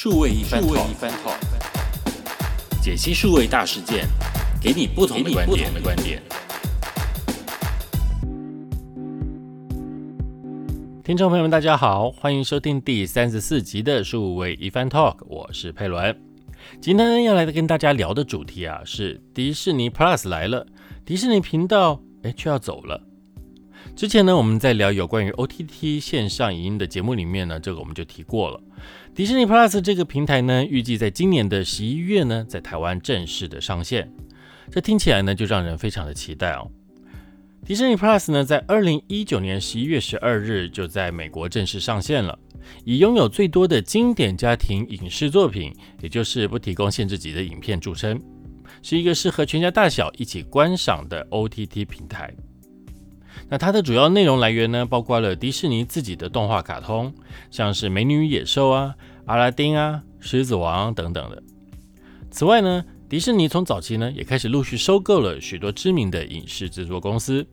数位一番 talk，解析数位大事件，给你不同的观点。的观点。听众朋友们，大家好，欢迎收听第三十四集的数位一番 talk，我是佩伦。今天要来跟大家聊的主题啊，是迪士尼 Plus 来了，迪士尼频道哎却要走了。之前呢，我们在聊有关于 OTT 线上影音的节目里面呢，这个我们就提过了。迪士尼 Plus 这个平台呢，预计在今年的十一月呢，在台湾正式的上线。这听起来呢，就让人非常的期待哦。迪士尼 Plus 呢，在二零一九年十一月十二日就在美国正式上线了，以拥有最多的经典家庭影视作品，也就是不提供限制级的影片著称，是一个适合全家大小一起观赏的 OTT 平台。那它的主要内容来源呢，包括了迪士尼自己的动画卡通，像是《美女与野兽》啊、阿拉丁啊、狮子王等等的。此外呢，迪士尼从早期呢也开始陆续收购了许多知名的影视制作公司，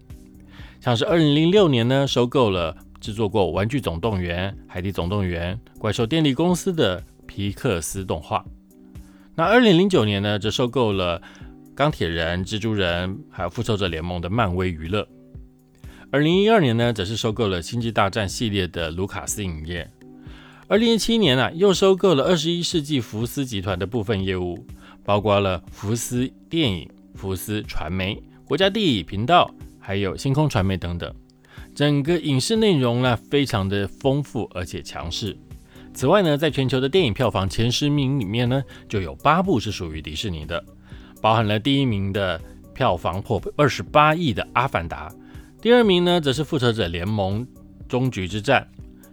像是2006年呢收购了制作过《玩具总动员》《海底总动员》《怪兽电力公司》的皮克斯动画。那2009年呢则收购了钢铁人、蜘蛛人还有复仇者联盟的漫威娱乐。二零一二年呢，则是收购了《星际大战》系列的卢卡斯影业。二零一七年呢，又收购了二十一世纪福斯集团的部分业务，包括了福斯电影、福斯传媒、国家地理频道，还有星空传媒等等。整个影视内容呢，非常的丰富而且强势。此外呢，在全球的电影票房前十名里面呢，就有八部是属于迪士尼的，包含了第一名的票房破二十八亿的《阿凡达》。第二名呢，则是《复仇者联盟：终局之战》；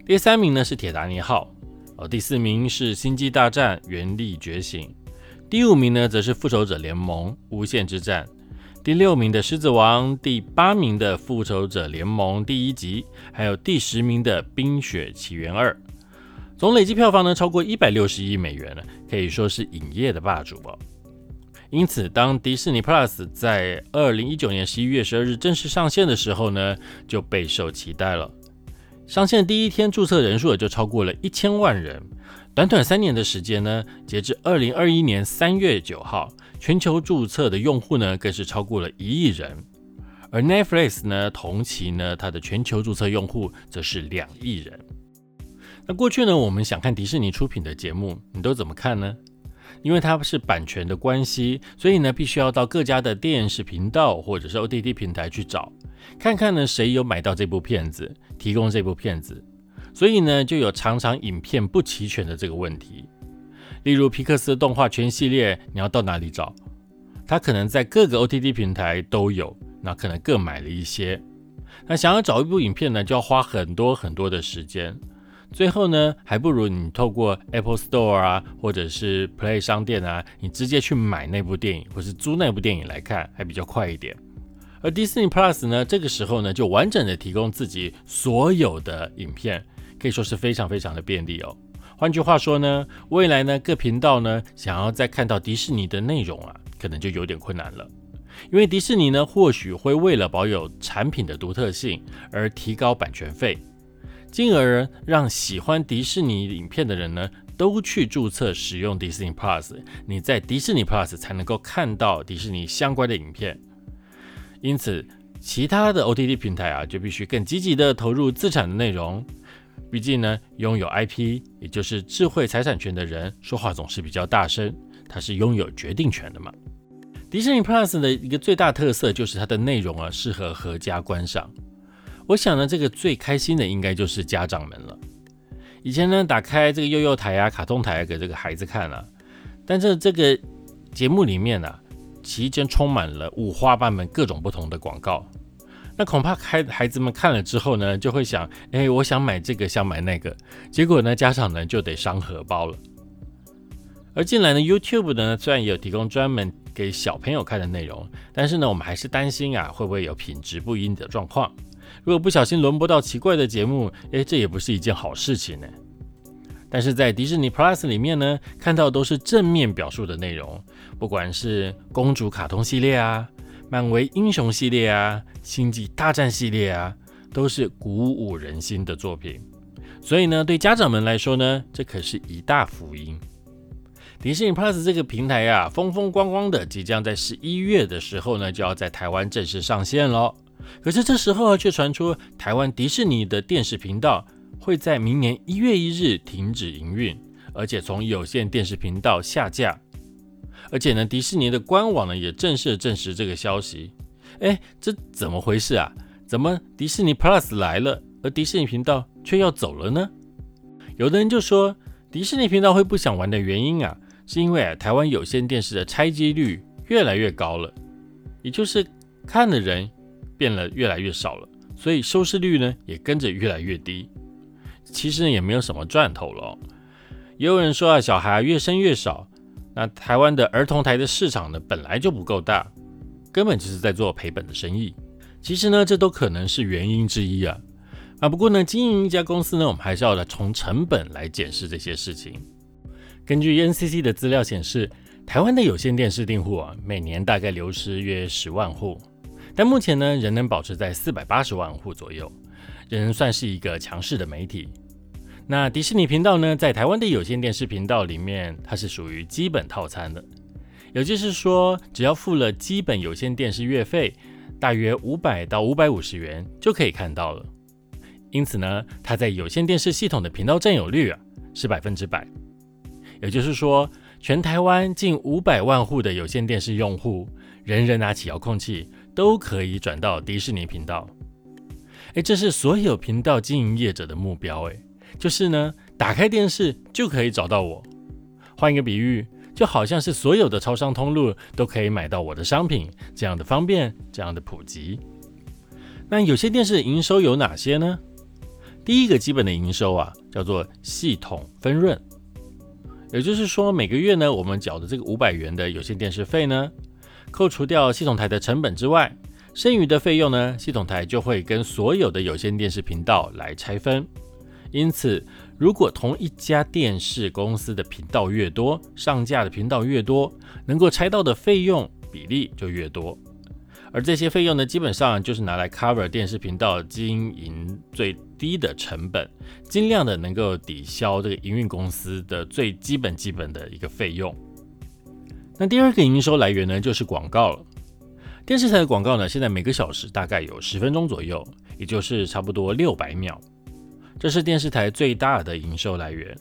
第三名呢是《铁达尼号》；哦，第四名是《星际大战：原力觉醒》；第五名呢，则是《复仇者联盟：无限之战》；第六名的《狮子王》；第八名的《复仇者联盟》第一集；还有第十名的《冰雪奇缘二》。总累计票房呢，超过一百六十亿美元了，可以说是影业的霸主哦。因此，当迪士尼 Plus 在二零一九年十一月十二日正式上线的时候呢，就备受期待了。上线第一天注册人数也就超过了一千万人。短短三年的时间呢，截至二零二一年三月九号，全球注册的用户呢更是超过了一亿人。而 Netflix 呢，同期呢，它的全球注册用户则是两亿人。那过去呢，我们想看迪士尼出品的节目，你都怎么看呢？因为它是版权的关系，所以呢，必须要到各家的电视频道或者是 OTT 平台去找，看看呢谁有买到这部片子，提供这部片子，所以呢就有常常影片不齐全的这个问题。例如皮克斯动画全系列，你要到哪里找？它可能在各个 OTT 平台都有，那可能各买了一些。那想要找一部影片呢，就要花很多很多的时间。最后呢，还不如你透过 Apple Store 啊，或者是 Play 商店啊，你直接去买那部电影，或是租那部电影来看，还比较快一点。而 Disney Plus 呢，这个时候呢，就完整的提供自己所有的影片，可以说是非常非常的便利哦。换句话说呢，未来呢，各频道呢，想要再看到迪士尼的内容啊，可能就有点困难了，因为迪士尼呢，或许会为了保有产品的独特性而提高版权费。进而让喜欢迪士尼影片的人呢，都去注册使用迪士尼 Plus，你在迪士尼 Plus 才能够看到迪士尼相关的影片。因此，其他的 OTT 平台啊，就必须更积极的投入自产的内容。毕竟呢，拥有 IP，也就是智慧财产权的人，说话总是比较大声，他是拥有决定权的嘛。迪士尼 Plus 的一个最大特色就是它的内容啊，适合合家观赏。我想呢，这个最开心的应该就是家长们了。以前呢，打开这个幼幼台啊、卡通台给这个孩子看啊，但是这个节目里面呢，期间充满了五花八门、各种不同的广告。那恐怕孩孩子们看了之后呢，就会想：哎，我想买这个，想买那个。结果呢，家长呢就得伤荷包了。而进来呢，YouTube 呢，虽然有提供专门给小朋友看的内容，但是呢，我们还是担心啊，会不会有品质不一的状况。如果不小心轮播到奇怪的节目，诶，这也不是一件好事情呢。但是在迪士尼 Plus 里面呢，看到都是正面表述的内容，不管是公主卡通系列啊、漫威英雄系列啊、星际大战系列啊，都是鼓舞人心的作品。所以呢，对家长们来说呢，这可是一大福音。迪士尼 Plus 这个平台呀，风风光光的，即将在十一月的时候呢，就要在台湾正式上线喽。可是这时候却传出台湾迪士尼的电视频道会在明年一月一日停止营运，而且从有线电视频道下架。而且呢，迪士尼的官网呢也正式证实这个消息。哎，这怎么回事啊？怎么迪士尼 Plus 来了，而迪士尼频道却要走了呢？有的人就说，迪士尼频道会不想玩的原因啊。是因为啊，台湾有线电视的拆机率越来越高了，也就是看的人变了越来越少了，所以收视率呢也跟着越来越低。其实也没有什么赚头了。也有人说啊，小孩越生越少，那台湾的儿童台的市场呢本来就不够大，根本就是在做赔本的生意。其实呢这都可能是原因之一啊。啊不过呢经营一家公司呢，我们还是要来从成本来检视这些事情。根据 NCC 的资料显示，台湾的有线电视订户啊，每年大概流失约十万户，但目前呢，仍能保持在四百八十万户左右，仍算是一个强势的媒体。那迪士尼频道呢，在台湾的有线电视频道里面，它是属于基本套餐的，也就是说，只要付了基本有线电视月费，大约五百到五百五十元就可以看到了。因此呢，它在有线电视系统的频道占有率啊，是百分之百。也就是说，全台湾近五百万户的有线电视用户，人人拿起遥控器都可以转到迪士尼频道。哎，这是所有频道经营业者的目标。哎，就是呢，打开电视就可以找到我。换一个比喻，就好像是所有的超商通路都可以买到我的商品，这样的方便，这样的普及。那有线电视营收有哪些呢？第一个基本的营收啊，叫做系统分润。也就是说，每个月呢，我们缴的这个五百元的有线电视费呢，扣除掉系统台的成本之外，剩余的费用呢，系统台就会跟所有的有线电视频道来拆分。因此，如果同一家电视公司的频道越多，上架的频道越多，能够拆到的费用比例就越多。而这些费用呢，基本上就是拿来 cover 电视频道经营最低的成本，尽量的能够抵消这个营运公司的最基本基本的一个费用。那第二个营收来源呢，就是广告了。电视台的广告呢，现在每个小时大概有十分钟左右，也就是差不多六百秒，这是电视台最大的营收来源。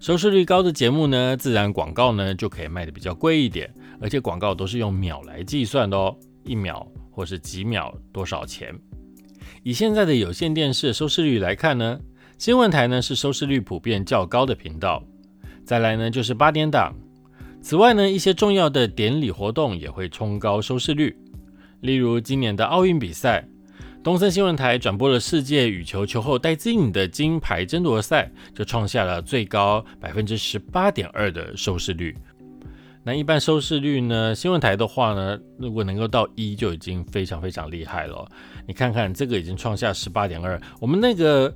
收视率高的节目呢，自然广告呢就可以卖的比较贵一点，而且广告都是用秒来计算的哦。一秒或是几秒多少钱？以现在的有线电视收视率来看呢，新闻台呢是收视率普遍较高的频道，再来呢就是八点档。此外呢，一些重要的典礼活动也会冲高收视率，例如今年的奥运比赛，东森新闻台转播了世界羽球球后戴资颖的金牌争夺赛，就创下了最高百分之十八点二的收视率。那一般收视率呢？新闻台的话呢，如果能够到一就已经非常非常厉害了。你看看这个已经创下十八点二，我们那个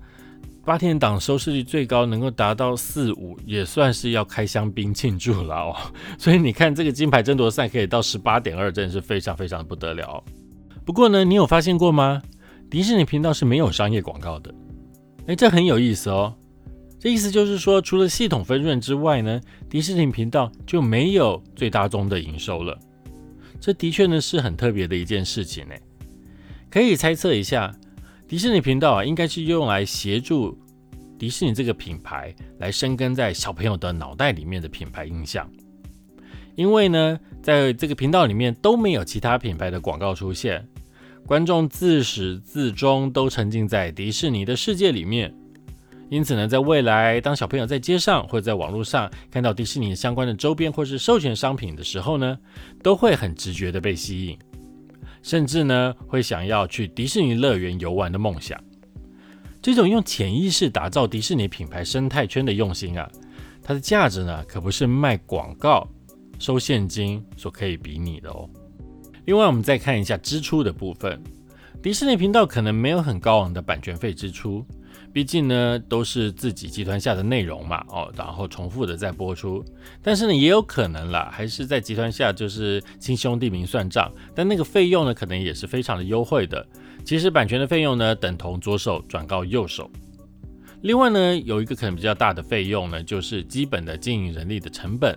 八天档收视率最高能够达到四五，也算是要开香槟庆祝了哦。所以你看这个金牌争夺赛可以到十八点二，真的是非常非常不得了。不过呢，你有发现过吗？迪士尼频道是没有商业广告的。哎，这很有意思哦。这意思就是说，除了系统分润之外呢，迪士尼频道就没有最大宗的营收了。这的确呢是很特别的一件事情呢。可以猜测一下，迪士尼频道啊，应该是用来协助迪士尼这个品牌来生根在小朋友的脑袋里面的品牌印象。因为呢，在这个频道里面都没有其他品牌的广告出现，观众自始至终都沉浸在迪士尼的世界里面。因此呢，在未来，当小朋友在街上或者在网络上看到迪士尼相关的周边或是授权商品的时候呢，都会很直觉的被吸引，甚至呢，会想要去迪士尼乐园游玩的梦想。这种用潜意识打造迪士尼品牌生态圈的用心啊，它的价值呢，可不是卖广告收现金所可以比拟的哦。另外，我们再看一下支出的部分，迪士尼频道可能没有很高昂的版权费支出。毕竟呢，都是自己集团下的内容嘛，哦，然后重复的再播出。但是呢，也有可能啦，还是在集团下就是亲兄弟明算账，但那个费用呢，可能也是非常的优惠的。其实版权的费用呢，等同左手转告右手。另外呢，有一个可能比较大的费用呢，就是基本的经营人力的成本。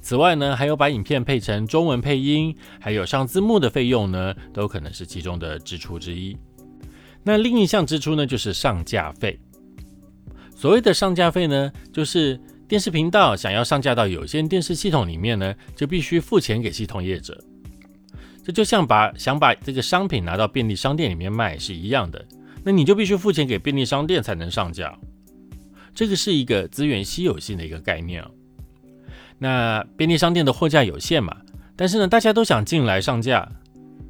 此外呢，还有把影片配成中文配音，还有上字幕的费用呢，都可能是其中的支出之一。那另一项支出呢，就是上架费。所谓的上架费呢，就是电视频道想要上架到有线电视系统里面呢，就必须付钱给系统业者。这就像把想把这个商品拿到便利商店里面卖是一样的。那你就必须付钱给便利商店才能上架，这个是一个资源稀有性的一个概念。那便利商店的货架有限嘛，但是呢，大家都想进来上架，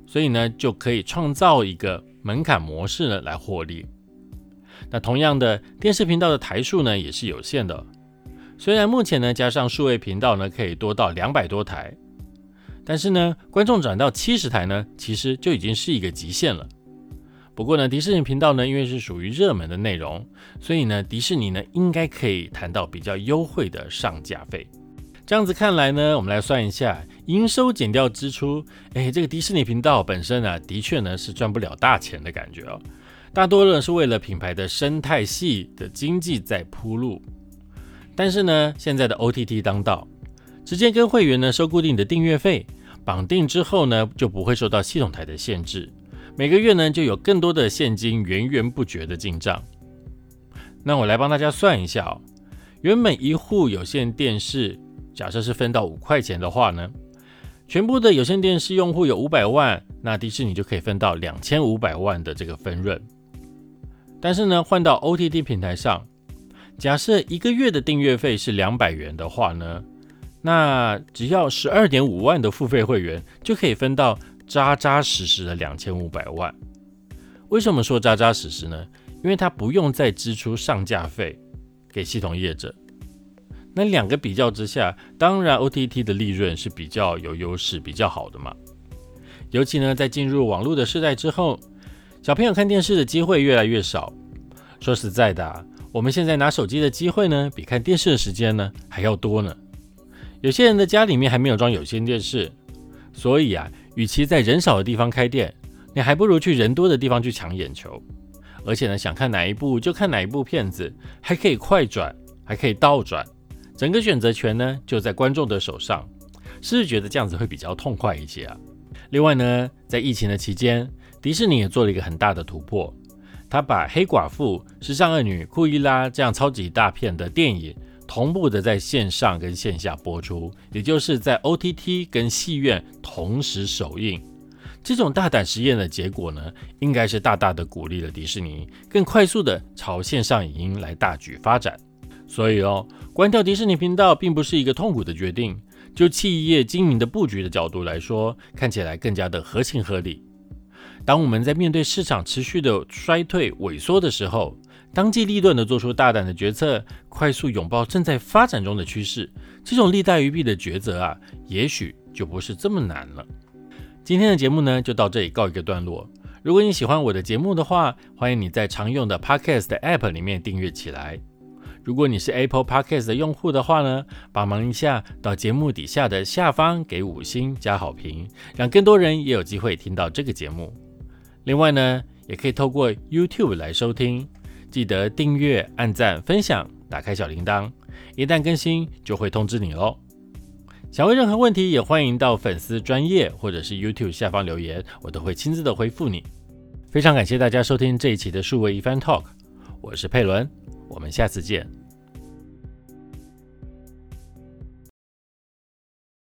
所以呢，就可以创造一个门槛模式呢来获利。那同样的，电视频道的台数呢也是有限的，虽然目前呢加上数位频道呢可以多到两百多台，但是呢，观众转到七十台呢，其实就已经是一个极限了。不过呢，迪士尼频道呢，因为是属于热门的内容，所以呢，迪士尼呢应该可以谈到比较优惠的上架费。这样子看来呢，我们来算一下，营收减掉支出，哎，这个迪士尼频道本身呢，的确呢是赚不了大钱的感觉哦。大多呢是为了品牌的生态系的经济在铺路。但是呢，现在的 OTT 当道，直接跟会员呢收固定的订阅费，绑定之后呢，就不会受到系统台的限制。每个月呢，就有更多的现金源源不绝的进账。那我来帮大家算一下哦，原本一户有线电视，假设是分到五块钱的话呢，全部的有线电视用户有五百万，那迪士尼就可以分到两千五百万的这个分润。但是呢，换到 OTT 平台上，假设一个月的订阅费是两百元的话呢，那只要十二点五万的付费会员就可以分到。扎扎实实的两千五百万，为什么说扎扎实实呢？因为它不用再支出上架费给系统业者。那两个比较之下，当然 OTT 的利润是比较有优势、比较好的嘛。尤其呢，在进入网络的时代之后，小朋友看电视的机会越来越少。说实在的，我们现在拿手机的机会呢，比看电视的时间呢还要多呢。有些人的家里面还没有装有线电视，所以啊。与其在人少的地方开店，你还不如去人多的地方去抢眼球。而且呢，想看哪一部就看哪一部片子，还可以快转，还可以倒转，整个选择权呢就在观众的手上。是不是觉得这样子会比较痛快一些啊？另外呢，在疫情的期间，迪士尼也做了一个很大的突破，他把《黑寡妇》《时尚恶女》《库伊拉》这样超级大片的电影。同步的在线上跟线下播出，也就是在 OTT 跟戏院同时首映。这种大胆实验的结果呢，应该是大大的鼓励了迪士尼更快速的朝线上影音来大举发展。所以哦，关掉迪士尼频道并不是一个痛苦的决定，就企业经营的布局的角度来说，看起来更加的合情合理。当我们在面对市场持续的衰退萎缩的时候，当机立断地做出大胆的决策，快速拥抱正在发展中的趋势，这种利大于弊的抉择啊，也许就不是这么难了。今天的节目呢，就到这里告一个段落。如果你喜欢我的节目的话，欢迎你在常用的 Podcast App 里面订阅起来。如果你是 Apple Podcast 的用户的话呢，帮忙一下到节目底下的下方给五星加好评，让更多人也有机会听到这个节目。另外呢，也可以透过 YouTube 来收听。记得订阅、按赞、分享，打开小铃铛，一旦更新就会通知你喽。想问任何问题，也欢迎到粉丝专业或者是 YouTube 下方留言，我都会亲自的回复你。非常感谢大家收听这一期的数位一番 Talk，我是佩伦，我们下次见。